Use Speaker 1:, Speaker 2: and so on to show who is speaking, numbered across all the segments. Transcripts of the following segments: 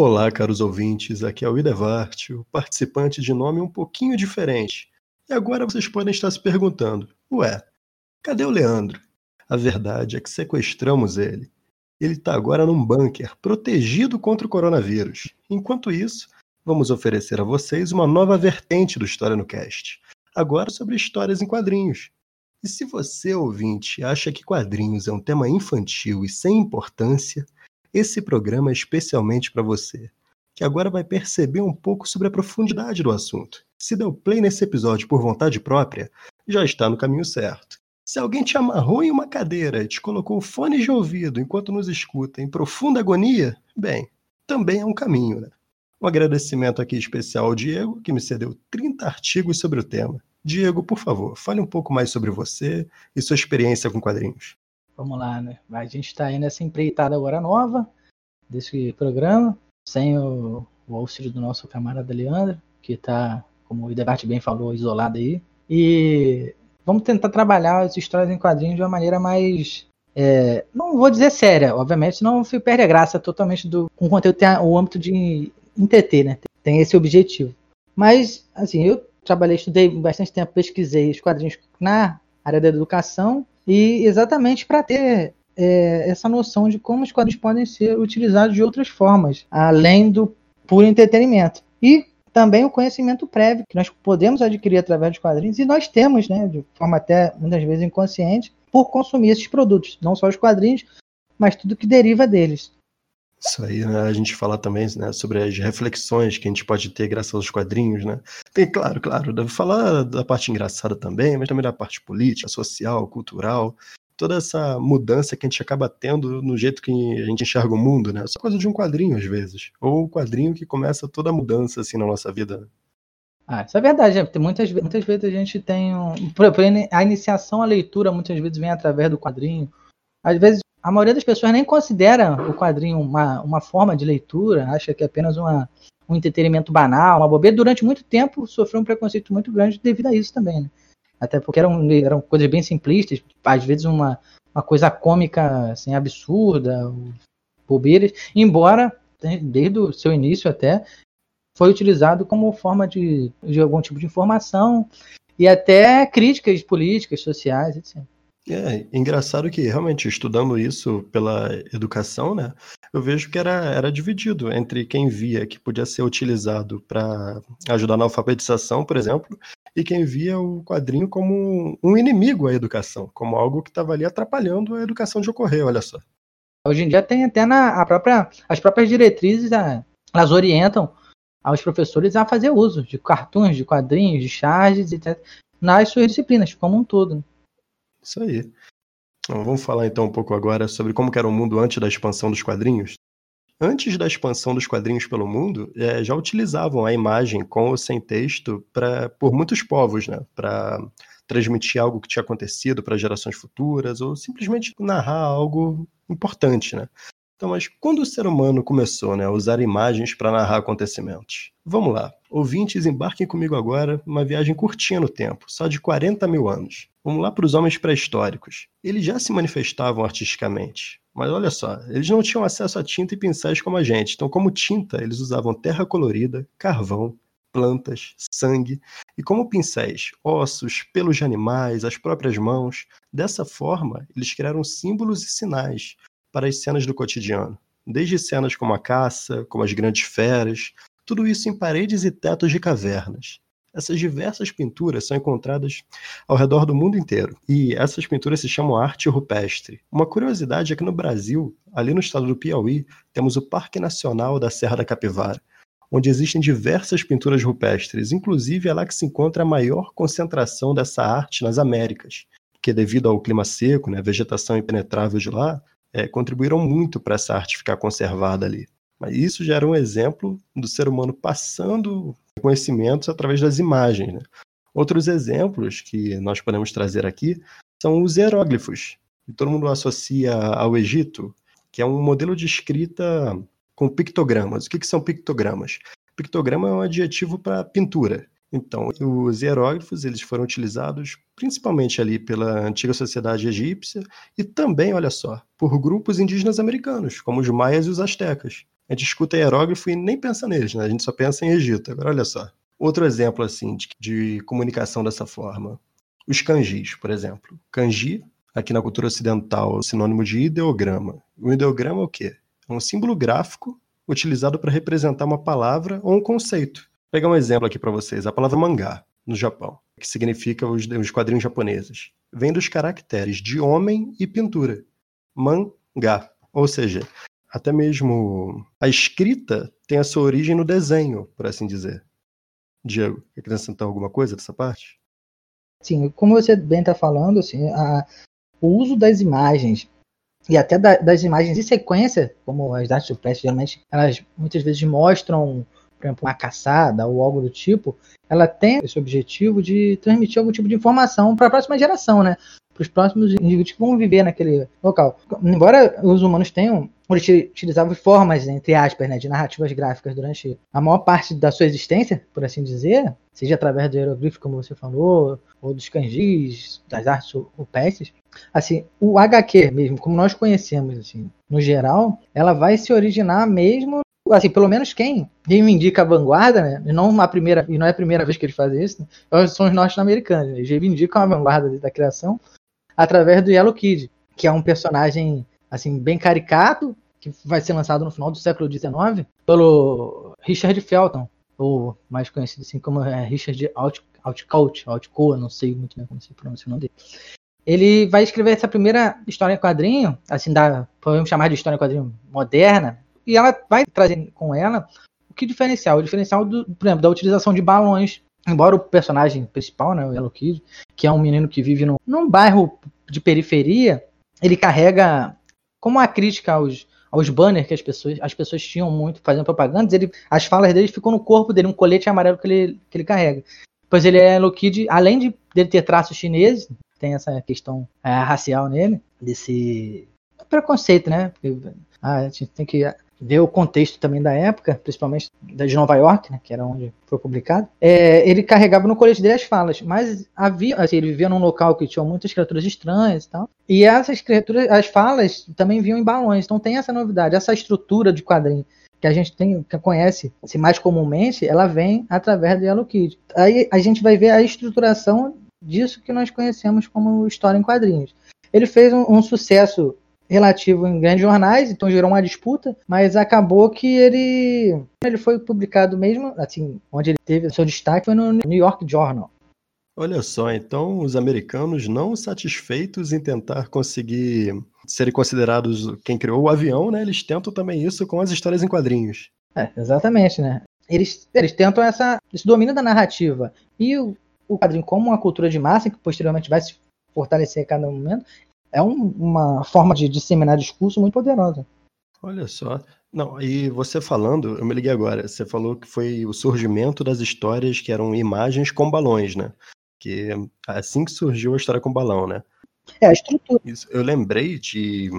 Speaker 1: Olá, caros ouvintes, aqui é o Idevart, o participante de nome um pouquinho diferente. E agora vocês podem estar se perguntando: ué, cadê o Leandro? A verdade é que sequestramos ele. Ele está agora num bunker, protegido contra o coronavírus. Enquanto isso, vamos oferecer a vocês uma nova vertente do História no Cast. Agora sobre histórias em quadrinhos. E se você, ouvinte, acha que quadrinhos é um tema infantil e sem importância, esse programa é especialmente para você, que agora vai perceber um pouco sobre a profundidade do assunto. Se deu play nesse episódio por vontade própria, já está no caminho certo. Se alguém te amarrou em uma cadeira e te colocou fones de ouvido enquanto nos escuta em profunda agonia, bem, também é um caminho, né? Um agradecimento aqui especial ao Diego, que me cedeu 30 artigos sobre o tema. Diego, por favor, fale um pouco mais sobre você e sua experiência com quadrinhos.
Speaker 2: Vamos lá, né? A gente está aí nessa empreitada agora nova desse programa, sem o, o auxílio do nosso camarada Leandro, que está, como o debate bem falou, isolado aí. E vamos tentar trabalhar as histórias em quadrinhos de uma maneira mais. É, não vou dizer séria, obviamente, senão perde a graça totalmente do. Com o conteúdo tem o âmbito de entreter, né? Tem esse objetivo. Mas, assim, eu trabalhei, estudei bastante tempo, pesquisei os quadrinhos na área da educação e exatamente para ter é, essa noção de como os quadrinhos podem ser utilizados de outras formas, além do puro entretenimento. E também o conhecimento prévio que nós podemos adquirir através dos quadrinhos, e nós temos, né, de forma até muitas vezes inconsciente, por consumir esses produtos, não só os quadrinhos, mas tudo que deriva deles.
Speaker 1: Isso aí, né? A gente fala também né, sobre as reflexões que a gente pode ter graças aos quadrinhos, né? Tem, claro, claro, deve falar da parte engraçada também, mas também da parte política, social, cultural, toda essa mudança que a gente acaba tendo no jeito que a gente enxerga o mundo, né? Só coisa de um quadrinho, às vezes. Ou o quadrinho que começa toda a mudança, assim, na nossa vida. Né?
Speaker 2: Ah, isso é verdade. Muitas, muitas vezes a gente tem um... A iniciação à leitura, muitas vezes, vem através do quadrinho. Às vezes a maioria das pessoas nem considera o quadrinho uma, uma forma de leitura, acha que é apenas uma, um entretenimento banal, uma bobeira. Durante muito tempo sofreu um preconceito muito grande devido a isso também, né? Até porque eram, eram coisas bem simplistas, às vezes uma, uma coisa cômica assim, absurda, bobeiras, embora desde o seu início até foi utilizado como forma de, de algum tipo de informação e até críticas políticas, sociais, etc.
Speaker 1: É engraçado que realmente estudando isso pela educação, né, eu vejo que era, era dividido entre quem via que podia ser utilizado para ajudar na alfabetização, por exemplo, e quem via o quadrinho como um inimigo à educação, como algo que estava ali atrapalhando a educação de ocorrer, olha só.
Speaker 2: Hoje em dia tem até na a própria, as próprias diretrizes, né, elas orientam aos professores a fazer uso de cartões, de quadrinhos, de charges, etc., nas suas disciplinas, como um todo.
Speaker 1: Isso aí. Então, vamos falar então um pouco agora sobre como era o mundo antes da expansão dos quadrinhos. Antes da expansão dos quadrinhos pelo mundo, é, já utilizavam a imagem com ou sem texto pra, por muitos povos, né? Para transmitir algo que tinha acontecido para gerações futuras ou simplesmente narrar algo importante, né? Então, mas quando o ser humano começou né, a usar imagens para narrar acontecimentos? Vamos lá, ouvintes, embarquem comigo agora uma viagem curtinha no tempo, só de 40 mil anos. Vamos lá para os homens pré-históricos. Eles já se manifestavam artisticamente, mas olha só, eles não tinham acesso a tinta e pincéis como a gente. Então, como tinta, eles usavam terra colorida, carvão, plantas, sangue e como pincéis, ossos, pelos de animais, as próprias mãos. Dessa forma, eles criaram símbolos e sinais, para as cenas do cotidiano, desde cenas como a caça, como as grandes feras, tudo isso em paredes e tetos de cavernas. Essas diversas pinturas são encontradas ao redor do mundo inteiro. E essas pinturas se chamam arte rupestre. Uma curiosidade é que no Brasil, ali no estado do Piauí, temos o Parque Nacional da Serra da Capivara, onde existem diversas pinturas rupestres. Inclusive, é lá que se encontra a maior concentração dessa arte nas Américas, que devido ao clima seco, né, vegetação impenetrável de lá, é, contribuíram muito para essa arte ficar conservada ali. Mas isso já era um exemplo do ser humano passando conhecimentos através das imagens. Né? Outros exemplos que nós podemos trazer aqui são os hieróglifos, que todo mundo associa ao Egito, que é um modelo de escrita com pictogramas. O que, que são pictogramas? Pictograma é um adjetivo para pintura. Então, os hieróglifos eles foram utilizados principalmente ali pela antiga sociedade egípcia e também, olha só, por grupos indígenas americanos, como os maias e os astecas. A gente escuta hierógrafo e nem pensa neles, né? A gente só pensa em Egito. Agora, olha só. Outro exemplo, assim, de, de comunicação dessa forma. Os kanjis, por exemplo. Kanji, aqui na cultura ocidental, é sinônimo de ideograma. O ideograma é o quê? É um símbolo gráfico utilizado para representar uma palavra ou um conceito. Pegar um exemplo aqui para vocês. A palavra mangá, no Japão, que significa os, os quadrinhos japoneses, vem dos caracteres de homem e pintura. Mangá. Ou seja, até mesmo a escrita tem a sua origem no desenho, por assim dizer. Diego, quer acrescentar alguma coisa dessa parte?
Speaker 2: Sim, como você bem está falando, assim, a, o uso das imagens e até da, das imagens em sequência, como as artes supressas geralmente, elas muitas vezes mostram, por exemplo, uma caçada ou algo do tipo, ela tem esse objetivo de transmitir algum tipo de informação para a próxima geração, né? Para os próximos indivíduos que vão viver naquele local. Embora os humanos tenham utilizavam formas, entre aspas, né, de narrativas gráficas durante a maior parte da sua existência, por assim dizer, seja através do hieroglifo, como você falou, ou dos kanjis, das artes rupestres, assim, o HQ mesmo, como nós conhecemos, assim, no geral, ela vai se originar mesmo assim, pelo menos quem reivindica a vanguarda, né? E não a primeira, e não é a primeira vez que eles fazem isso, né? são os norte-americanos. Eles reivindicam a vanguarda da criação através do Yellow Kid, que é um personagem assim bem caricato, que vai ser lançado no final do século XIX pelo Richard Felton, ou mais conhecido assim como é, Richard Outcoat, Outcoat, não sei muito bem como se pronuncia o nome dele. Ele vai escrever essa primeira história em quadrinho, assim, da, podemos chamar de história em quadrinho moderna, e ela vai trazer com ela o que diferencial? O diferencial, do, por exemplo, da utilização de balões. Embora o personagem principal, né, o Yellow Kid, que é um menino que vive num, num bairro de periferia, ele carrega como a crítica aos, aos banners que as pessoas, as pessoas tinham muito fazendo propagandas, ele, as falas dele ficam no corpo dele, um colete amarelo que ele, que ele carrega. Pois ele é Yellow Kid, além de dele ter traços chineses, tem essa questão é, racial nele, desse preconceito, né? Porque, ah, a gente tem que ver o contexto também da época, principalmente da de Nova York, né, que era onde foi publicado, é, ele carregava no colete dele as falas, mas havia, assim, ele vivia num local que tinha muitas criaturas estranhas e tal, e essas criaturas, as falas também vinham em balões, então tem essa novidade, essa estrutura de quadrinho que a gente tem, que conhece assim, mais comumente, ela vem através do Yellow Kid. Aí a gente vai ver a estruturação disso que nós conhecemos como história em quadrinhos. Ele fez um, um sucesso relativo em grandes jornais, então gerou uma disputa, mas acabou que ele ele foi publicado mesmo, assim, onde ele teve seu destaque foi no New York Journal.
Speaker 1: Olha só, então os americanos não satisfeitos em tentar conseguir serem considerados quem criou o avião, né? Eles tentam também isso com as histórias em quadrinhos.
Speaker 2: É, exatamente, né? Eles, eles tentam essa, esse domínio da narrativa. E o, o quadrinho, como uma cultura de massa, que posteriormente vai se fortalecer a cada momento, é um, uma forma de disseminar discurso muito poderosa.
Speaker 1: Olha só. Não, e você falando, eu me liguei agora, você falou que foi o surgimento das histórias que eram imagens com balões, né? Que é assim que surgiu a história com balão, né?
Speaker 2: É, a estrutura.
Speaker 1: Isso, eu lembrei de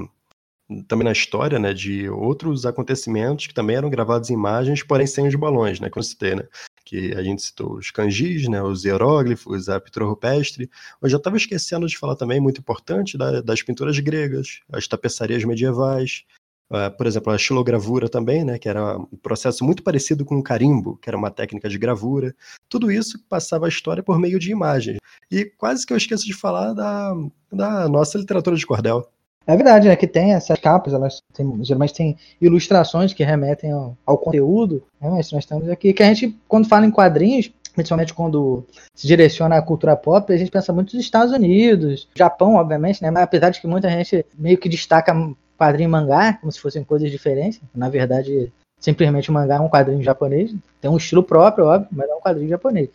Speaker 1: também na história, né, de outros acontecimentos que também eram gravados em imagens, porém sem os balões, né, que eu citei, né? Que a gente citou os kanjis, né, os hieróglifos, a pintura rupestre. Eu já estava esquecendo de falar também, muito importante, da, das pinturas gregas, as tapeçarias medievais, uh, por exemplo, a xilogravura também, né, que era um processo muito parecido com o carimbo, que era uma técnica de gravura. Tudo isso passava a história por meio de imagens. E quase que eu esqueço de falar da, da nossa literatura de cordel.
Speaker 2: É verdade, né? Que tem essas capas, elas têm, geralmente têm ilustrações que remetem ao, ao conteúdo. Né, mas nós temos aqui que a gente, quando fala em quadrinhos, principalmente quando se direciona à cultura pop, a gente pensa muito nos Estados Unidos, Japão, obviamente, né? Mas apesar de que muita gente meio que destaca quadrinho e mangá, como se fossem coisas diferentes. Na verdade, simplesmente o mangá é um quadrinho japonês. Tem um estilo próprio, óbvio, mas é um quadrinho japonês.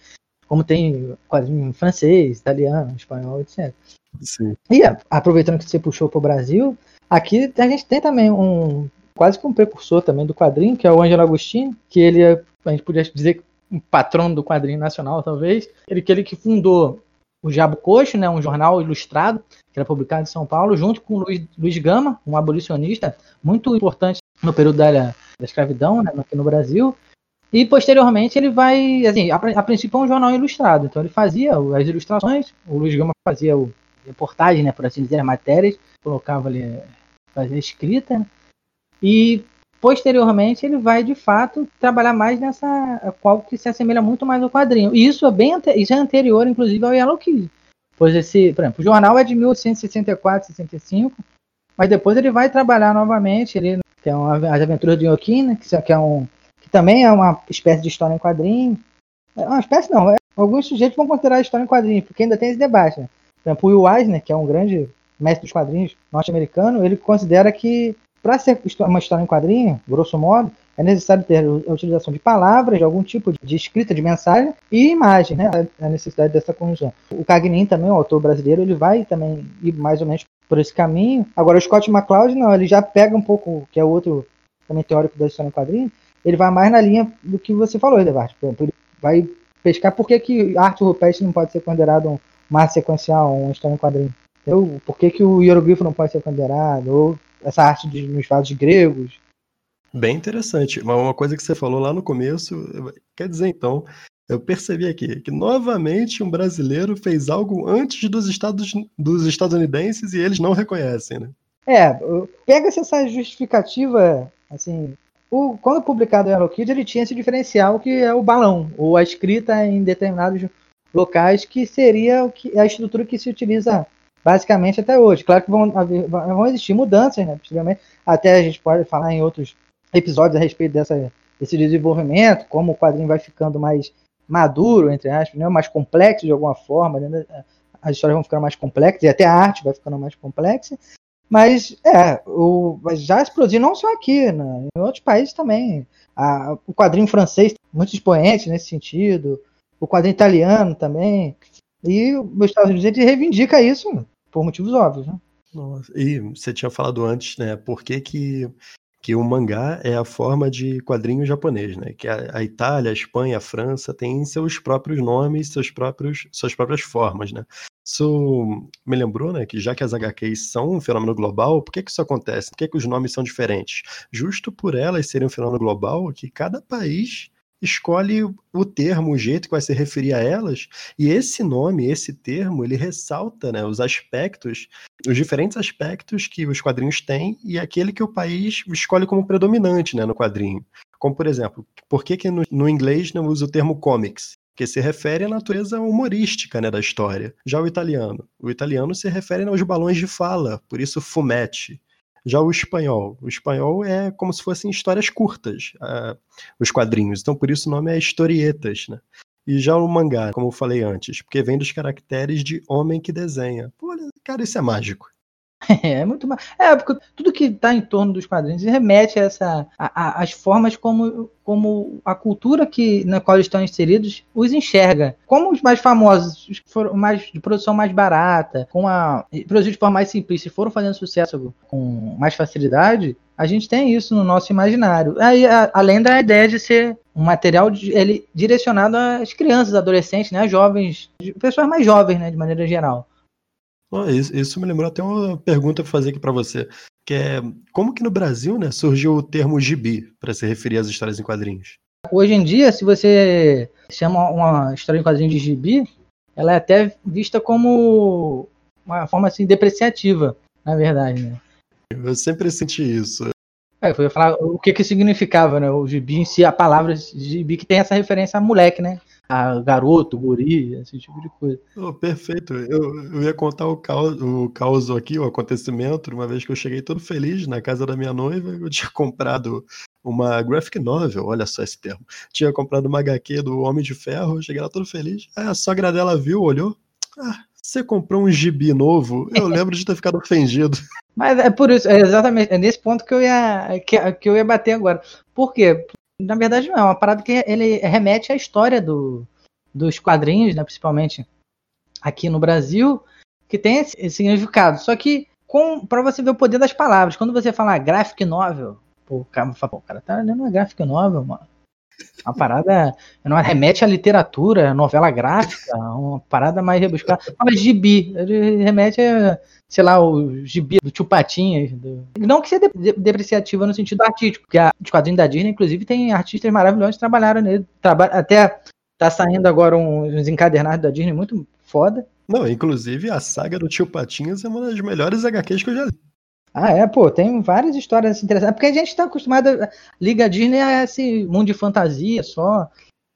Speaker 2: Como tem quadrinho em francês, italiano, espanhol, etc.
Speaker 1: Sim.
Speaker 2: E aproveitando que você puxou para o Brasil, aqui a gente tem também um quase que um precursor também do quadrinho, que é o Ângelo Agostinho, que ele é, a gente podia dizer um patrono do quadrinho nacional, talvez. Ele que ele que fundou o Diabo Coxo, né, um jornal ilustrado que era publicado em São Paulo, junto com Luiz, Luiz Gama, um abolicionista muito importante no período da, da escravidão, né, aqui no Brasil. E posteriormente ele vai, assim, a, a princípio é um jornal ilustrado, então ele fazia as ilustrações, o Luiz Gama fazia o, reportagem, né, por assim dizer, matérias, colocava ali, fazia escrita, né? e posteriormente ele vai de fato trabalhar mais nessa qual que se assemelha muito mais ao quadrinho. E isso é bem isso é anterior, inclusive, ao Yellow Kid. Pois esse, por exemplo, o jornal é de 1864, 65, mas depois ele vai trabalhar novamente, ele que é uma, as aventuras de Yokin, né, que, é um também é uma espécie de história em quadrinho. É uma espécie não, é, alguns sujeitos vão considerar a história em quadrinho, porque ainda tem esse debate. Né? Por exemplo, o Will Eisner, que é um grande mestre dos quadrinhos norte-americano, ele considera que para ser uma história em quadrinho, grosso modo, é necessário ter a utilização de palavras, de algum tipo de escrita de mensagem e imagem, né? A necessidade dessa conjunção. O Cagnin também, o autor brasileiro, ele vai também ir mais ou menos por esse caminho. Agora, o Scott McCloud, não, ele já pega um pouco, que é outro também teórico da história em quadrinho, ele vai mais na linha do que você falou, ele vai pescar por que, que arte rupestre não pode ser considerado uma arte sequencial, uma história em quadrinho. Entendeu? Por que, que o hieroglifo não pode ser considerado? Ou essa arte de, nos vasos gregos.
Speaker 1: Bem interessante. Mas uma coisa que você falou lá no começo, quer dizer então, eu percebi aqui que novamente um brasileiro fez algo antes dos, estados, dos estadunidenses e eles não reconhecem, né?
Speaker 2: É, pega-se essa justificativa, assim, o, quando publicado o Hello Kid, ele tinha esse diferencial que é o balão, ou a escrita em determinados locais, que seria o que, a estrutura que se utiliza basicamente até hoje. Claro que vão, vão existir mudanças, né? Possivelmente, até a gente pode falar em outros episódios a respeito dessa, desse desenvolvimento, como o quadrinho vai ficando mais maduro, entre aspas, né? mais complexo de alguma forma, né? as histórias vão ficando mais complexas e até a arte vai ficando mais complexa. Mas é, o, já explodiu não só aqui, né? em outros países também. A, o quadrinho francês, muito expoente nesse sentido, o quadrinho italiano também. E os Estados Unidos reivindica isso por motivos óbvios, né?
Speaker 1: Nossa. E você tinha falado antes, né? Por que, que, que o mangá é a forma de quadrinho japonês, né? Que a, a, Itália, a Espanha, a França têm seus próprios nomes, seus próprios, suas próprias formas, né? Isso me lembrou, né, que já que as HQs são um fenômeno global, por que, que isso acontece? Por que, que os nomes são diferentes? Justo por elas serem um fenômeno global, que cada país escolhe o termo, o jeito que vai se referir a elas, e esse nome, esse termo, ele ressalta né, os aspectos, os diferentes aspectos que os quadrinhos têm e aquele que o país escolhe como predominante né, no quadrinho. Como, por exemplo, por que, que no, no inglês não usa o termo comics? Que se refere à natureza humorística né, da história. Já o italiano. O italiano se refere aos balões de fala, por isso fumete. Já o espanhol, o espanhol é como se fossem histórias curtas, uh, os quadrinhos. Então, por isso o nome é historietas, né? E já o mangá, como eu falei antes, porque vem dos caracteres de homem que desenha. Pô, cara, isso é mágico.
Speaker 2: É, muito mais. É, porque tudo que está em torno dos quadrinhos remete a essa. As formas como, como a cultura que, na qual estão inseridos os enxerga. Como os mais famosos, os foram mais, de produção mais barata, com a. produzidos de forma mais simples, foram fazendo sucesso com mais facilidade, a gente tem isso no nosso imaginário. Aí, a, além da ideia de ser um material de, ele, direcionado às crianças, adolescentes, né, jovens, pessoas mais jovens, né, de maneira geral.
Speaker 1: Isso, isso, me lembrou até uma pergunta para fazer aqui para você, que é como que no Brasil, né, surgiu o termo gibi para se referir às histórias em quadrinhos?
Speaker 2: Hoje em dia, se você chama uma história em quadrinhos de gibi, ela é até vista como uma forma assim depreciativa, na verdade, né?
Speaker 1: Eu sempre senti isso.
Speaker 2: É, eu ia falar o que que significava, né? O gibi em si, a palavra gibi que tem essa referência a moleque, né? A garoto, guri, esse tipo de coisa.
Speaker 1: Oh, perfeito. Eu, eu ia contar o caos, o caos aqui, o acontecimento, uma vez que eu cheguei todo feliz na casa da minha noiva, eu tinha comprado uma graphic novel, olha só esse termo. Tinha comprado uma HQ do Homem de Ferro, cheguei lá todo feliz. Aí a sogra dela viu, olhou. Ah, você comprou um gibi novo? Eu lembro de ter ficado ofendido.
Speaker 2: Mas é por isso, é exatamente, é nesse ponto que eu ia, que, que eu ia bater agora. Por quê? Na verdade não, é uma parada que ele remete à história do, dos quadrinhos, né, principalmente aqui no Brasil, que tem esse, significado. Só que para você ver o poder das palavras, quando você fala graphic novel, pô, o cara pô, o cara tá lendo uma graphic novel, mano. Uma parada não remete à literatura, novela gráfica, uma parada mais rebuscada. Fala gibi, remete a, sei lá, o gibi do Tio Patinhas. Do... Não que seja depreciativa no sentido artístico, porque a, os quadrinhos da Disney, inclusive, tem artistas maravilhosos que trabalharam nele. Traba... Até tá saindo agora uns encadernados da Disney muito foda.
Speaker 1: Não, inclusive a saga do Tio Patinhas é uma das melhores HQs que eu já li.
Speaker 2: Ah, é, pô, tem várias histórias interessantes. É porque a gente está acostumado a Liga Disney a esse mundo de fantasia só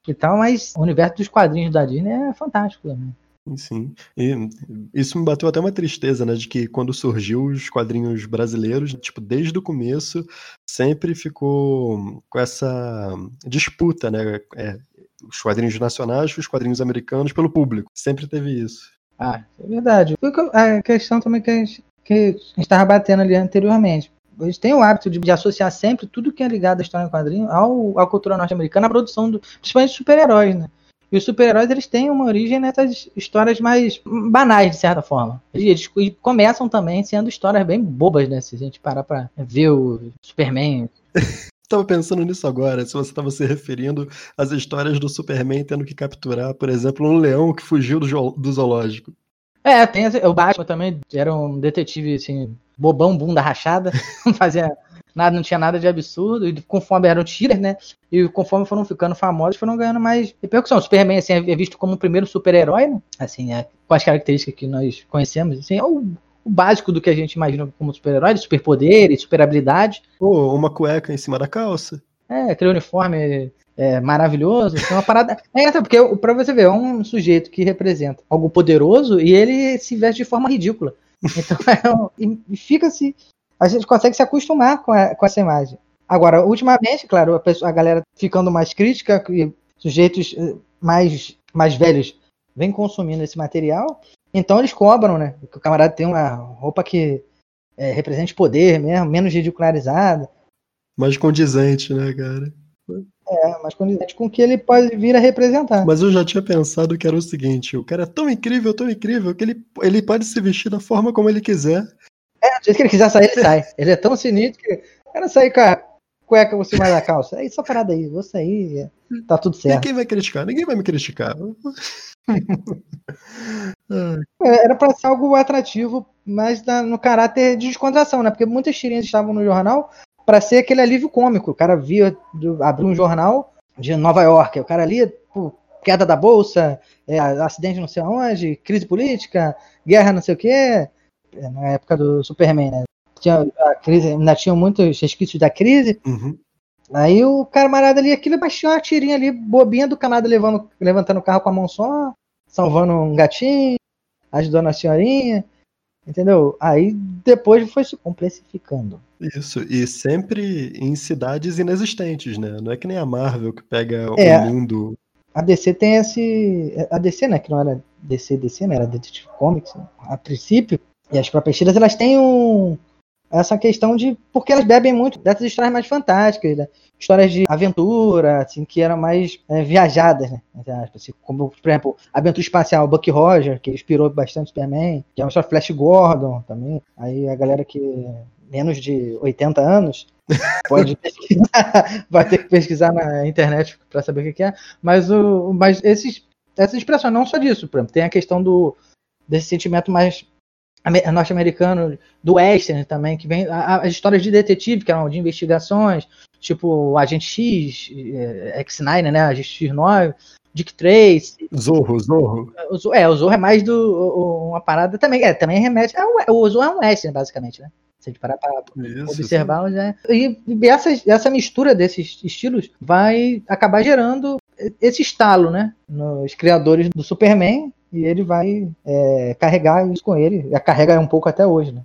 Speaker 2: e tal, mas o universo dos quadrinhos da Disney é fantástico também.
Speaker 1: Sim, e isso me bateu até uma tristeza, né, de que quando surgiu os quadrinhos brasileiros, tipo, desde o começo, sempre ficou com essa disputa, né, é, os quadrinhos nacionais com os quadrinhos americanos pelo público, sempre teve isso.
Speaker 2: Ah, é verdade. A questão também que a gente, que a gente estava batendo ali anteriormente. A gente tem o hábito de, de, associar sempre tudo que é ligado à história em quadrinho ao, à cultura norte-americana, à produção, do, principalmente super-heróis, né? E os super-heróis eles têm uma origem nessas histórias mais banais, de certa forma. Eles, eles começam também sendo histórias bem bobas, né? Se a gente parar pra ver o Superman.
Speaker 1: Estava pensando nisso agora, se você estava se referindo às histórias do Superman tendo que capturar, por exemplo, um leão que fugiu do, do zoológico.
Speaker 2: É, tem o Batman também, era um detetive assim, bobão, bunda rachada, não fazia nada, não tinha nada de absurdo, e conforme eram tiras, né? E conforme foram ficando famosos, foram ganhando mais repercussão. O Superman assim, é visto como o primeiro super-herói, né? Assim, é, com as características que nós conhecemos, assim, é o, o básico do que a gente imagina como super-herói, de superpoderes, super habilidade.
Speaker 1: Pô, uma cueca em cima da calça.
Speaker 2: É, aquele uniforme é, maravilhoso. É uma parada. É, porque pra você ver, é um sujeito que representa algo poderoso e ele se veste de forma ridícula. Então, é um, e fica-se a gente consegue se acostumar com, a, com essa imagem. Agora, ultimamente, claro, a, pessoa, a galera ficando mais crítica e sujeitos eh, mais, mais velhos vêm consumindo esse material, então eles cobram, né? Que o camarada tem uma roupa que é, represente poder mesmo, menos ridicularizada.
Speaker 1: Mais condizente, né, cara?
Speaker 2: É, mais condizente com o que ele pode vir a representar.
Speaker 1: Mas eu já tinha pensado que era o seguinte: o cara é tão incrível, tão incrível, que ele, ele pode se vestir da forma como ele quiser.
Speaker 2: É, do jeito que ele quiser sair, ele sai. Ele é tão sinistro que. O cara sair com a cueca por cima da calça. É isso parada aí, vou sair, tá tudo certo.
Speaker 1: Ninguém vai criticar, ninguém vai me criticar.
Speaker 2: É, era para ser algo atrativo, mas no caráter de descontração, né? Porque muitas tirinhas estavam no jornal para ser aquele alívio cômico. O cara via, abriu um jornal de Nova York, o cara lia, pô, queda da bolsa, é, acidente não sei aonde, crise política, guerra não sei o quê na época do Superman, né? Tinha, a crise, ainda tinha muitos resquícios da crise.
Speaker 1: Uhum.
Speaker 2: Aí o camarada ali, aquilo baixou uma tirinha ali, bobinha do camarada levando, levantando o carro com a mão só, salvando um gatinho, ajudando a senhorinha. Entendeu? Aí depois foi se complexificando.
Speaker 1: Isso, e sempre em cidades inexistentes, né? Não é que nem a Marvel que pega é, o mundo.
Speaker 2: A DC tem esse. A DC, né? Que não era DC, DC, né? Era Detective Comics. A princípio, e as próprias tiras, elas têm um, essa questão de. Porque elas bebem muito dessas histórias mais fantásticas, né? histórias de aventura, assim, que eram mais é, viajadas, né? Assim, como, por exemplo, Aventura Espacial, Buck Roger, que inspirou bastante Superman, que é uma história Flash Gordon também. Aí a galera que menos de 80 anos pode pesquisar, vai ter que pesquisar na internet para saber o que é. Mas, o, mas esses, essas expressões, não só disso, por exemplo, tem a questão do, desse sentimento mais norte-americano do western também, que vem as histórias de detetive, que eram de investigações, tipo Agente X, é, X9, né, Agente X9, Dick Trace.
Speaker 1: Zorro, Zorro.
Speaker 2: É, o Zorro é mais do uma parada também, é, também remete, é, o Zorro é um western basicamente, né? Se a gente parar para observar, já é. E, e essa, essa mistura desses estilos vai acabar gerando esse estalo, né? Nos criadores do Superman, e ele vai é, carregar isso com ele. E carrega um pouco até hoje, né?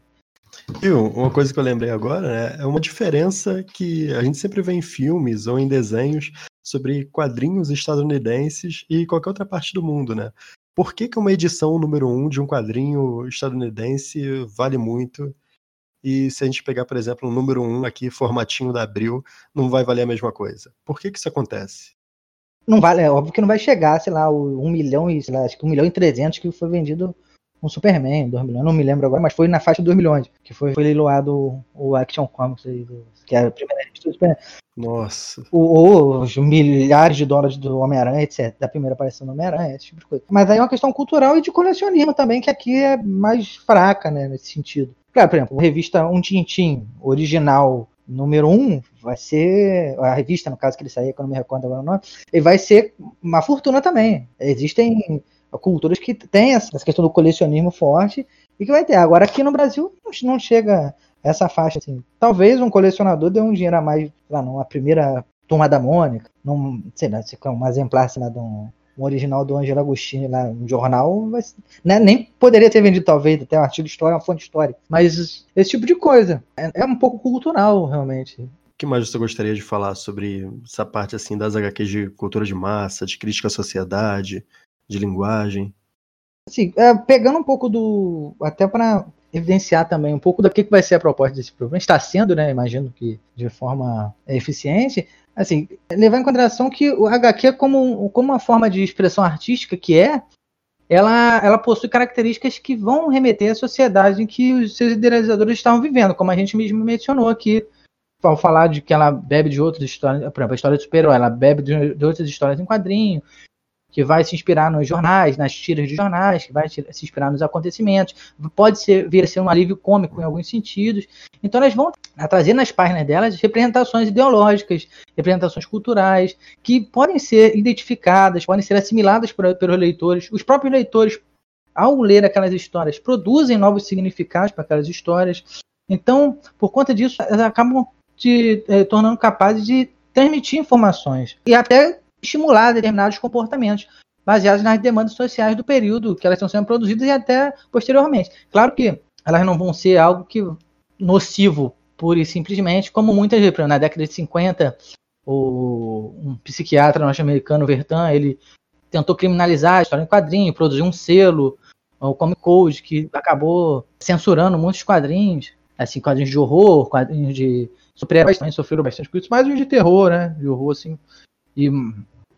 Speaker 1: E uma coisa que eu lembrei agora né, é uma diferença que a gente sempre vê em filmes ou em desenhos sobre quadrinhos estadunidenses e qualquer outra parte do mundo, né? Por que, que uma edição número um de um quadrinho estadunidense vale muito? E se a gente pegar, por exemplo, um número um aqui, formatinho da Abril, não vai valer a mesma coisa? Por que, que isso acontece?
Speaker 2: Não vale, é óbvio que não vai chegar, sei lá, o 1 milhão e, sei lá, acho que 1 milhão e 300 que foi vendido um Superman, 2 milhões, não me lembro agora, mas foi na faixa de 2 milhões, que foi, foi leiloado o Action Comics que é a primeira revista do Superman.
Speaker 1: Nossa.
Speaker 2: O, os milhares de dólares do Homem-Aranha, etc. Da primeira aparição do Homem-Aranha, esse tipo de coisa. Mas aí é uma questão cultural e de colecionismo também, que aqui é mais fraca, né, nesse sentido. Claro, por exemplo, a revista Um Tintim original número um vai ser a revista no caso que ele saía que eu não me recordo agora o nome ele vai ser uma fortuna também existem culturas que têm essa questão do colecionismo forte e que vai ter agora aqui no Brasil não chega essa faixa, assim. Talvez um colecionador dê um dinheiro a mais, lá, numa primeira turma da Mônica, num, sei lá, um exemplar, sei lá, de um, um original do Angelo Agostini lá no jornal, mas, né, nem poderia ter vendido, talvez, até um artigo de história, uma fonte histórica. Mas esse tipo de coisa. É, é um pouco cultural, realmente. O
Speaker 1: que mais você gostaria de falar sobre essa parte assim das HQs de cultura de massa, de crítica à sociedade, de linguagem?
Speaker 2: Assim, é, pegando um pouco do. Até para evidenciar também um pouco do que vai ser a proposta desse programa. Está sendo, né? Imagino que de forma eficiente. Assim, levar em consideração que o HQ, como, como uma forma de expressão artística que é, ela, ela possui características que vão remeter à sociedade em que os seus idealizadores estavam vivendo, como a gente mesmo mencionou aqui, ao falar de que ela bebe de outras histórias, por exemplo, a história do super-herói, ela bebe de, de, outras histórias em quadrinho, que vai se inspirar nos jornais, nas tiras de jornais, que vai se inspirar nos acontecimentos, pode ser, vir a ser um alívio cômico em alguns sentidos. Então elas vão trazer nas páginas delas representações ideológicas, representações culturais, que podem ser identificadas, podem ser assimiladas por, pelos leitores. Os próprios leitores, ao ler aquelas histórias, produzem novos significados para aquelas histórias. Então, por conta disso, elas acabam se eh, tornando capazes de transmitir informações e até estimular determinados comportamentos baseados nas demandas sociais do período que elas estão sendo produzidas e até posteriormente. Claro que elas não vão ser algo que nocivo pura e simplesmente, como muitas vezes, na década de 50, o, um psiquiatra norte-americano, Vertan, ele tentou criminalizar a história em quadrinho, produziu um selo, o Comic Code, que acabou censurando muitos quadrinhos, assim, quadrinhos de horror, quadrinhos de super-heróis também sofreram bastante com isso, mas os de terror, né, de horror, assim, e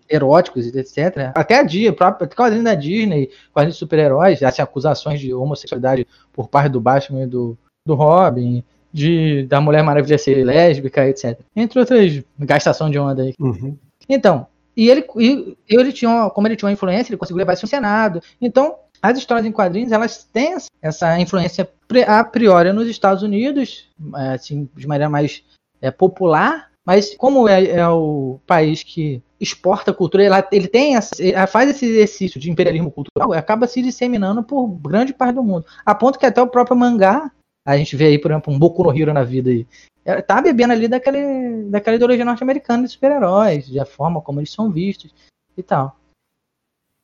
Speaker 2: eróticos, etc. Até a Disney, próprio quadrinho da Disney, quadrinhos de super-heróis, assim, acusações de homossexualidade por parte do Batman e do, do Robin, de da Mulher Maravilha ser lésbica, etc. Entre outras gastação de onda aí. Uhum. Então, e ele, e, ele tinha, uma, como ele tinha uma influência, ele conseguiu levar isso ao Senado. Então, as histórias em quadrinhos, elas têm essa influência a priori nos Estados Unidos, assim, de maneira mais é, popular, mas como é, é, o país que exporta cultura, ela, ele tem essa, faz esse exercício de imperialismo cultural, acaba se disseminando por grande parte do mundo. A ponto que até o próprio mangá, a gente vê aí, por exemplo, um Boku no Hero na vida aí, tá bebendo ali daquele, daquela ideologia norte-americana de super-heróis, da forma como eles são vistos e tal.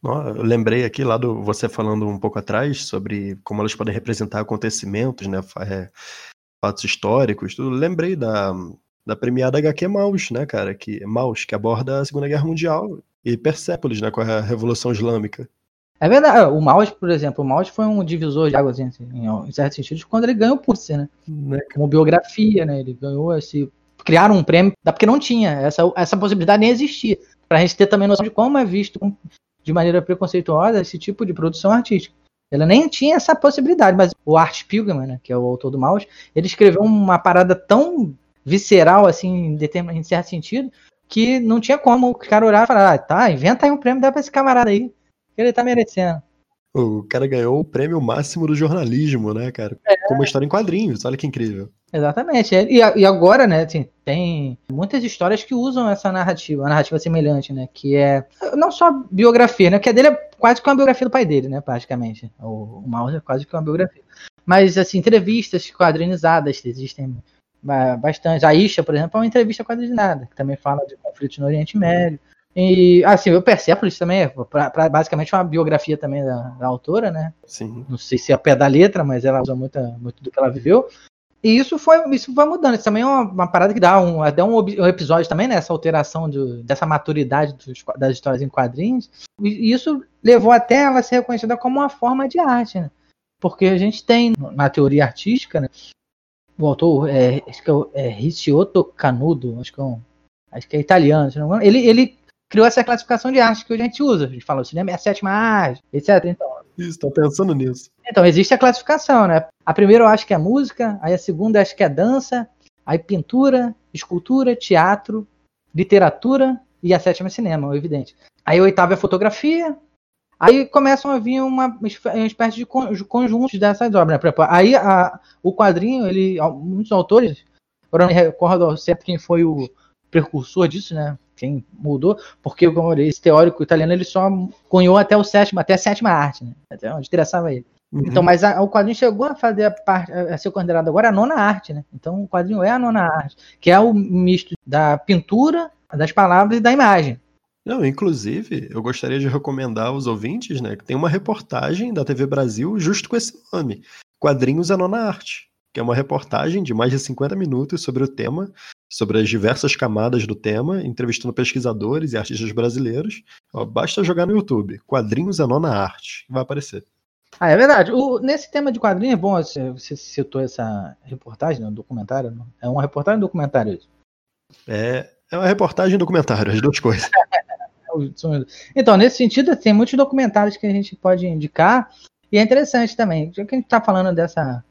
Speaker 1: Eu lembrei aqui lá do você falando um pouco atrás sobre como elas podem representar acontecimentos, né, é, fatos históricos. Tudo. Lembrei da, da premiada HQ Maus, né, cara? Que, Maus, que aborda a Segunda Guerra Mundial e Persépolis, né, com a Revolução Islâmica.
Speaker 2: É verdade, é, o Maus, por exemplo, o Maus foi um divisor de águas, assim, em certos sentidos, quando ele ganhou o Pulitzer, né? né? Como biografia, né? Ele ganhou esse. Criaram um prêmio, porque não tinha, essa, essa possibilidade nem existia. Pra gente ter também noção de como é visto de maneira preconceituosa esse tipo de produção artística. Ela nem tinha essa possibilidade, mas o Art Pilgrim, né, que é o autor do Maus, ele escreveu uma parada tão visceral, assim, em, em certo sentido, que não tinha como o cara orar e falar, ah, tá, inventa aí um prêmio, dá pra esse camarada aí, que ele tá merecendo.
Speaker 1: O cara ganhou o prêmio máximo do jornalismo, né, cara? É. Com uma história em quadrinhos, olha que incrível.
Speaker 2: Exatamente. E, e agora, né, assim, tem muitas histórias que usam essa narrativa, a narrativa semelhante, né? Que é não só biografia, né? Que a dele é quase que uma biografia do pai dele, né? Praticamente. O, o Mouse é quase que uma biografia. Mas, assim, entrevistas quadrinizadas existem bastante. A Isha, por exemplo, é uma entrevista quadrinizada, que também fala de conflitos no Oriente Médio. E, assim, o Persepolis também é pra, pra, basicamente uma biografia também da, da, autora, né?
Speaker 1: Sim.
Speaker 2: Não sei se é a pé da letra, mas ela usa muito, muito do que ela viveu. E isso foi, isso vai mudando. Isso também é uma, uma parada que dá um, até um, um episódio também, né? Essa alteração de, dessa maturidade dos, das histórias em quadrinhos. E isso levou até ela ser reconhecida como uma forma de arte, né? Porque a gente tem, na teoria artística, né? O autor, é, acho que é, é Ricciotto Canudo, acho que é, um, acho que é italiano, se não me engano. Ele, ele criou essa classificação de arte que hoje a gente usa. A gente fala, o cinema é a sétima arte, etc. Então,
Speaker 1: Isso, tô pensando nisso.
Speaker 2: Então, existe a classificação, né? A primeira eu acho que é música, aí a segunda eu acho que é dança, aí pintura, escultura, teatro, literatura e a sétima é cinema, evidente. Aí a oitava é fotografia, Aí começam a vir uma, uma espécie de conjuntos dessas obras. Né? Aí a, o quadrinho, ele, muitos autores, agora não me recordo certo quem foi o precursor disso, né? Quem mudou, porque esse teórico italiano ele só cunhou até o sétimo, até a sétima arte, né? Até onde interessava ele. Uhum. Então, mas a, o quadrinho chegou a fazer a, parte, a ser considerado agora a nona arte, né? Então o quadrinho é a nona arte, que é o misto da pintura, das palavras e da imagem.
Speaker 1: Não, inclusive, eu gostaria de recomendar aos ouvintes, né, que tem uma reportagem da TV Brasil justo com esse nome, Quadrinhos a Nona Arte, que é uma reportagem de mais de 50 minutos sobre o tema, sobre as diversas camadas do tema, entrevistando pesquisadores e artistas brasileiros. Ó, basta jogar no YouTube, Quadrinhos a Nona Arte, vai aparecer.
Speaker 2: Ah, é verdade. O, nesse tema de quadrinhos, é bom, você, você citou essa reportagem, né, documentário. Não? É uma reportagem ou documentário isso?
Speaker 1: É, é uma reportagem e documentário, as duas coisas.
Speaker 2: então, nesse sentido, tem muitos documentários que a gente pode indicar, e é interessante também, já que a gente está falando dessa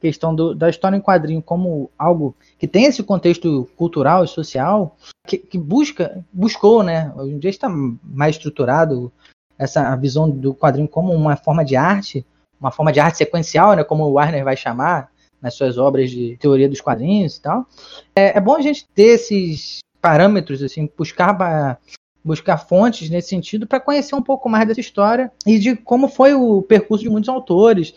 Speaker 2: questão do, da história em quadrinho como algo que tem esse contexto cultural e social, que, que busca, buscou, né? Hoje em dia está mais estruturado essa visão do quadrinho como uma forma de arte, uma forma de arte sequencial, né? Como o Warner vai chamar nas suas obras de teoria dos quadrinhos e tal. É, é bom a gente ter esses parâmetros, assim, buscar buscar fontes nesse sentido para conhecer um pouco mais dessa história e de como foi o percurso de muitos autores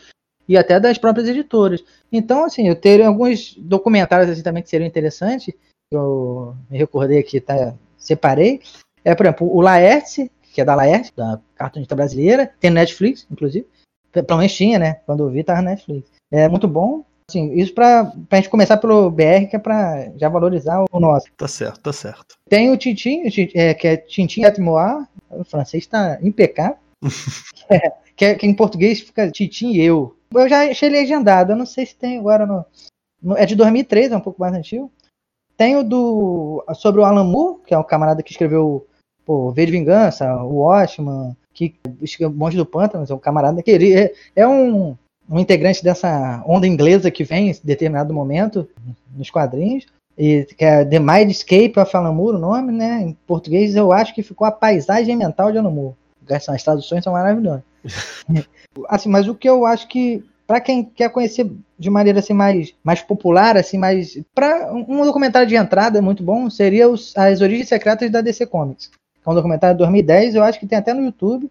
Speaker 2: e até das próprias editoras. Então, assim, eu teria alguns documentários assim também que seriam interessantes, eu me recordei aqui, tá, separei. É, por exemplo, o Laerte, que é da Laerte, da cartunista brasileira, tem Netflix, inclusive. Pelo menos tinha, né? Quando eu vi, tava no Netflix. É muito bom. Assim, isso para a gente começar pelo BR, que é para já valorizar o nosso.
Speaker 1: Tá certo, tá certo.
Speaker 2: Tem o Tintin, é, que é Tintin Atmoir, o francês está impecável. é, que, é, que em português fica Tintin e eu. Eu já achei legendado, eu não sei se tem agora no, no, É de 2003, é um pouco mais antigo. Tem o do. sobre o Alan Moore, que é um camarada que escreveu pô, V de Vingança, o Watchman, que Monte do Pântano, é um camarada que ele é, é um um integrante dessa onda inglesa que vem em determinado momento nos quadrinhos, e, que é The Mindscape of Alan Moore, o nome, né? Em português eu acho que ficou a paisagem mental de Alan Moore. As traduções são maravilhosas. assim, mas o que eu acho que para quem quer conhecer de maneira assim mais, mais popular, assim mais para um documentário de entrada muito bom seria os, as origens secretas da DC Comics. É um documentário de 2010, eu acho que tem até no YouTube.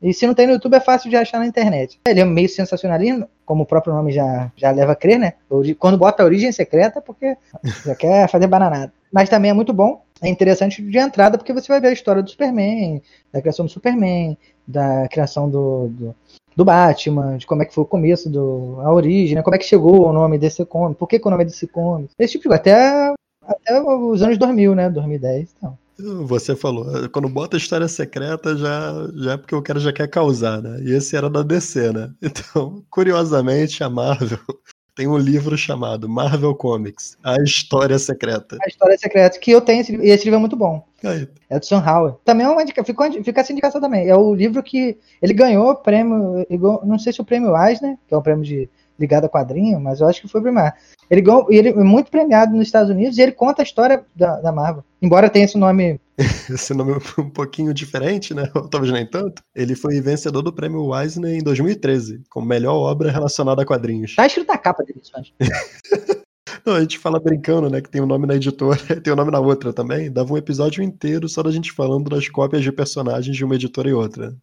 Speaker 2: E se não tem no YouTube, é fácil de achar na internet. Ele é meio sensacionalismo, como o próprio nome já, já leva a crer, né? Quando bota a origem secreta, porque já quer fazer bananada. Mas também é muito bom, é interessante de entrada, porque você vai ver a história do Superman, da criação do Superman, da criação do, do, do Batman, de como é que foi o começo, do, a origem, né? como é que chegou o nome desse comic, por que, que o nome é desse comic. Esse tipo de coisa, até, até os anos 2000, né? 2010 então.
Speaker 1: Você falou, quando bota história secreta já, já é porque o cara já quer causar, né? E esse era da DC, né? Então, curiosamente, a Marvel tem um livro chamado Marvel Comics, A História Secreta.
Speaker 2: A História Secreta, que eu tenho, e esse livro é muito bom. Aí. É do Sam Howell. Também é uma indicação, fica, fica essa indicação também. É o livro que ele ganhou o prêmio, não sei se o prêmio Eisner, que é o prêmio de ligado a quadrinho, mas eu acho que foi primar. Ele, ele é muito premiado nos Estados Unidos e ele conta a história da, da Marvel. Embora tenha esse nome.
Speaker 1: esse nome um pouquinho diferente, né? Talvez nem tanto. Ele foi vencedor do prêmio Eisner em 2013, como melhor obra relacionada a quadrinhos.
Speaker 2: Tá escrito na capa dele, acho.
Speaker 1: Não, a gente fala brincando, né? Que tem o um nome na editora tem o um nome na outra também. Dava um episódio inteiro só da gente falando das cópias de personagens de uma editora e outra.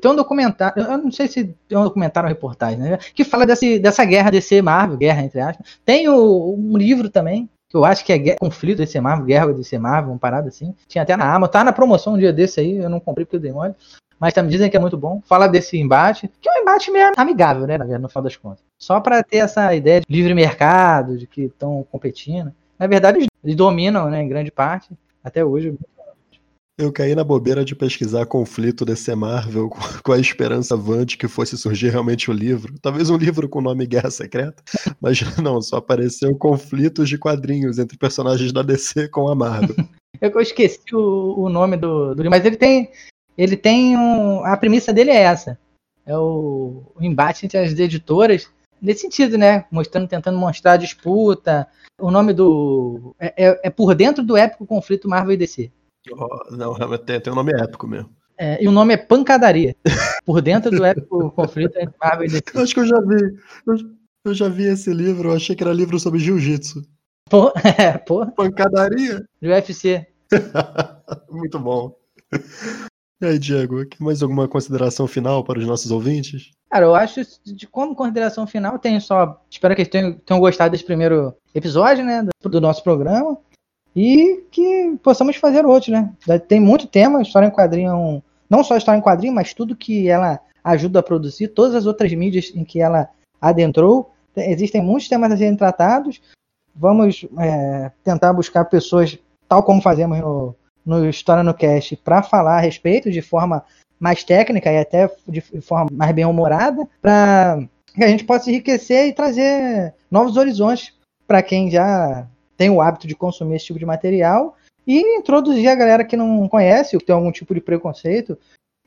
Speaker 2: Tem um documentário, eu não sei se é um documentário ou reportagem, né? Que fala desse, dessa guerra DC Marvel, guerra entre aspas. Tem o, um livro também, que eu acho que é guerra, Conflito DC Marvel, Guerra DC Marvel, uma parada assim. Tinha até na Amazon, tá na promoção um dia desse aí, eu não comprei porque eu dei mole. Mas também dizem que é muito bom. Fala desse embate, que é um embate meio amigável, né, no final das contas. Só para ter essa ideia de livre mercado, de que estão competindo. Na verdade, eles dominam, né, em grande parte, até hoje.
Speaker 1: Eu caí na bobeira de pesquisar conflito DC Marvel com a esperança vante que fosse surgir realmente o livro. Talvez um livro com o nome Guerra Secreta, mas não, só apareceu conflitos de quadrinhos entre personagens da DC com a Marvel.
Speaker 2: Eu esqueci o, o nome do, do mas ele tem. Ele tem um. A premissa dele é essa. É o, o embate entre as editoras. Nesse sentido, né? Mostrando, tentando mostrar a disputa. O nome do. É, é, é por dentro do épico conflito Marvel e DC.
Speaker 1: Oh, não, tem, tem um nome épico mesmo.
Speaker 2: É, e o nome é Pancadaria. Por dentro do épico conflito entre Marvel e DC.
Speaker 1: Acho que eu já vi. Eu, eu, já vi esse livro, eu achei que era livro sobre jiu-jitsu.
Speaker 2: Pô, é.
Speaker 1: Pancadaria?
Speaker 2: Do UFC.
Speaker 1: Muito bom. E aí, Diego, mais alguma consideração final para os nossos ouvintes?
Speaker 2: Cara, eu acho, de como consideração final, tenho só. Espero que eles tenham, tenham gostado desse primeiro episódio, né? Do, do, nosso programa. E que possamos fazer outros, né? Tem muito tema, história em quadrinho, não só história em quadrinho, mas tudo que ela ajuda a produzir, todas as outras mídias em que ela adentrou. Existem muitos temas a serem tratados. Vamos é, tentar buscar pessoas, tal como fazemos no, no História no Cast, para falar a respeito de forma mais técnica e até de forma mais bem-humorada, para que a gente possa enriquecer e trazer novos horizontes para quem já tem o hábito de consumir esse tipo de material e introduzir a galera que não conhece, ou que tem algum tipo de preconceito,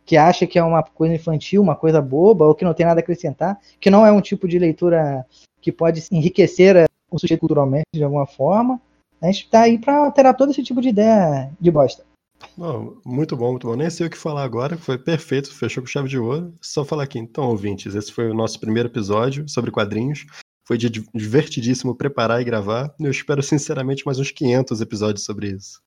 Speaker 2: que acha que é uma coisa infantil, uma coisa boba, ou que não tem nada a acrescentar, que não é um tipo de leitura que pode enriquecer o sujeito culturalmente de alguma forma. A gente está aí para alterar todo esse tipo de ideia de bosta.
Speaker 1: Muito bom, muito bom. Nem sei o que falar agora, foi perfeito, fechou com chave de ouro. Só falar aqui, então, ouvintes, esse foi o nosso primeiro episódio sobre quadrinhos. Foi divertidíssimo preparar e gravar. Eu espero, sinceramente, mais uns 500 episódios sobre isso.